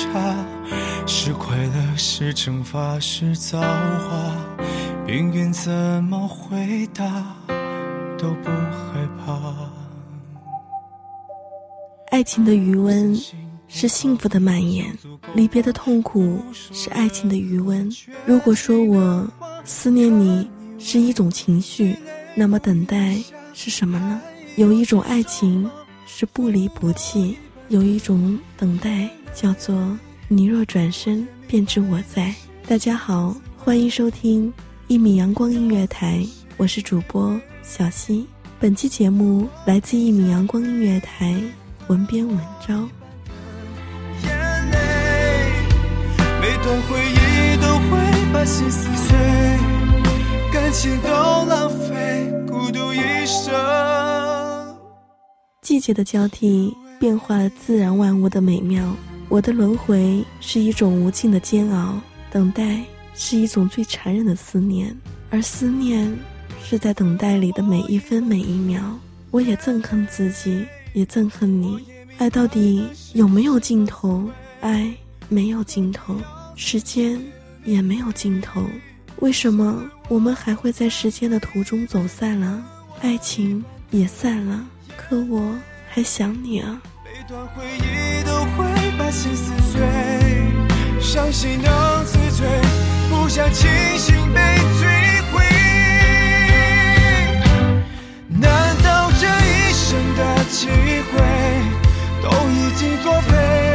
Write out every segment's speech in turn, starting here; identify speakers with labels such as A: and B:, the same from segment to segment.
A: 差，是快乐，是惩罚，是造化。命运怎么回答都不害怕。
B: 爱情的余温是幸福的蔓延，离别的痛苦是爱情的余温。如果说我思念你是一种情绪，那么等待是什么呢？有一种爱情是不离不弃。有一种等待，叫做“你若转身，便知我在”。大家好，欢迎收听一米阳光音乐台，我是主播小溪。本期节目来自一米阳光音乐台，文编文昭。
A: 眼泪，每段回忆都会把心撕碎，感情都浪费，孤独一生。
B: 季节的交替。变化了自然万物的美妙。我的轮回是一种无尽的煎熬，等待是一种最残忍的思念，而思念是在等待里的每一分每一秒。我也憎恨自己，也憎恨你。爱到底有没有尽头？爱没有尽头，时间也没有尽头。为什么我们还会在时间的途中走散了？爱情也散了，可我还想你啊。
A: 每段回忆都会把心撕碎，伤心能自醉，不想清醒被摧毁。难道这一生的机会都已经作废？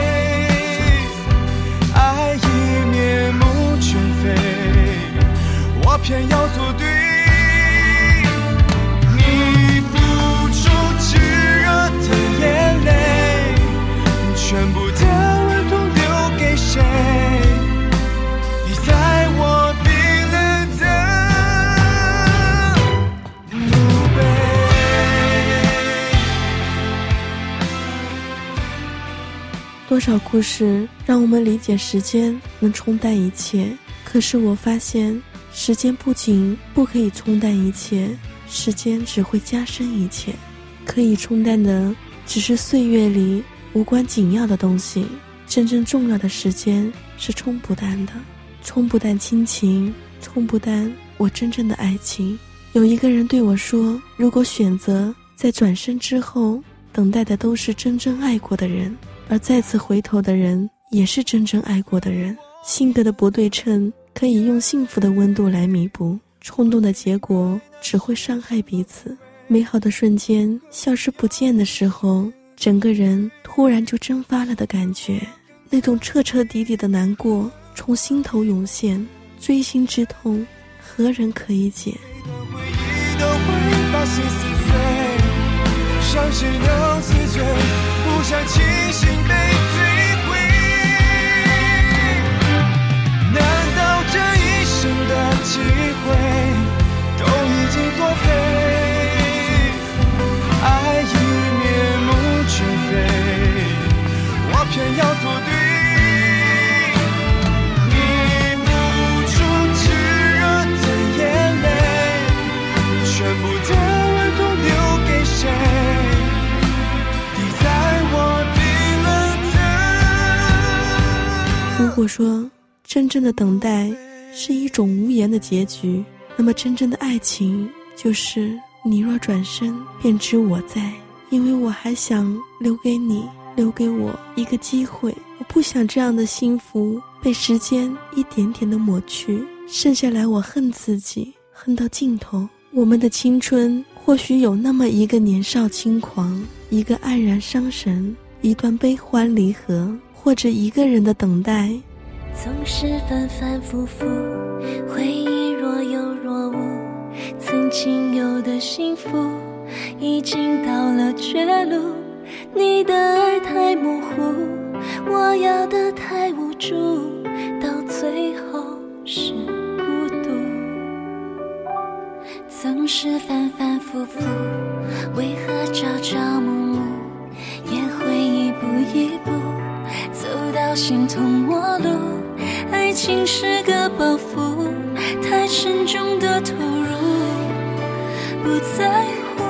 B: 多少故事让我们理解时间能冲淡一切，可是我发现，时间不仅不可以冲淡一切，时间只会加深一切。可以冲淡的只是岁月里无关紧要的东西，真正重要的时间是冲不淡的，冲不淡亲情，冲不淡我真正的爱情。有一个人对我说：“如果选择在转身之后，等待的都是真正爱过的人。”而再次回头的人，也是真正爱过的人。性格的不对称，可以用幸福的温度来弥补；冲动的结果，只会伤害彼此。美好的瞬间消失不见的时候，整个人突然就蒸发了的感觉，那种彻彻底底的难过从心头涌现，锥心之痛，何人可以解？
A: 伤谁能自醉？不想清醒被摧毁。难道这一生的机会都已经作废？
B: 果说真正的等待是一种无言的结局，那么真正的爱情就是你若转身，便知我在。因为我还想留给你，留给我一个机会。我不想这样的幸福被时间一点点的抹去，剩下来我恨自己，恨到尽头。我们的青春或许有那么一个年少轻狂，一个黯然伤神，一段悲欢离合，或者一个人的等待。
C: 总是反反复复，回忆若有若无，曾经有的幸福，已经到了绝路。你的爱太模糊，我要的太无助，到最后是孤独。总是反反复复，为何朝朝暮暮，也会一步一步走到形同陌路？情是个包袱，太沉重的投入，不在乎。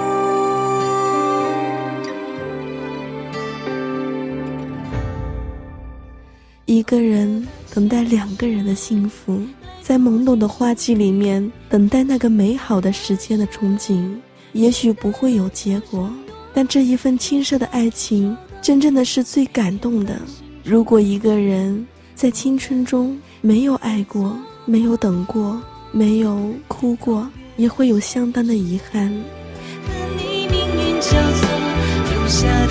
B: 一个人等待两个人的幸福，在懵懂的花季里面等待那个美好的时间的憧憬，也许不会有结果，但这一份青涩的爱情，真正的是最感动的。如果一个人。在青春中没有爱过，没有等过，没有哭过，也会有相当的遗憾。
C: 和你命运交错，留下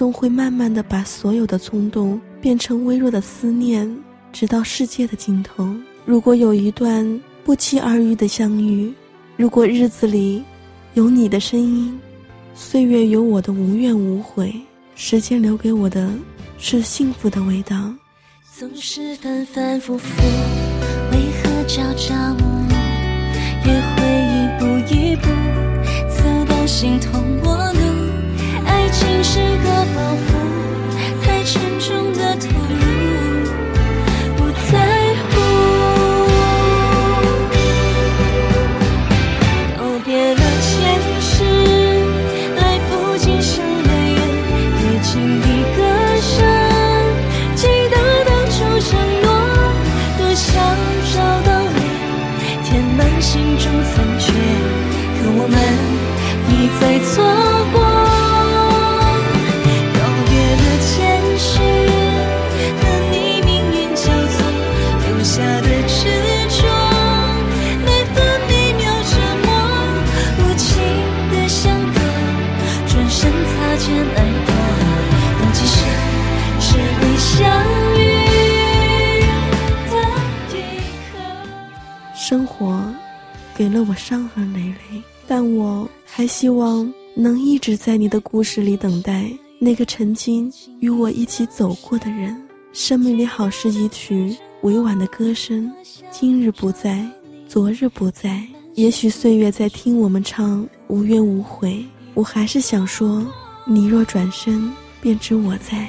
B: 终会慢慢的把所有的冲动变成微弱的思念，直到世界的尽头。如果有一段不期而遇的相遇，如果日子里有你的声音，岁月有我的无怨无悔，时间留给我的是幸福的味道。
C: 总是反反复复，为何朝朝暮暮，也会一步一步走到形同陌是个包袱，太沉重的投入，不在乎。告别了前世，来赴今生的缘，跌进一个深，记得当初承诺，多想找到你，填满心中残缺，可我们一再错身擦肩而过。
B: 生活给了我伤痕累累，但我还希望能一直在你的故事里等待那个曾经与我一起走过的人。生命里好是一曲委婉的歌声，今日不在，昨日不在，也许岁月在听我们唱无怨无悔。我还是想说，你若转身，便知我在。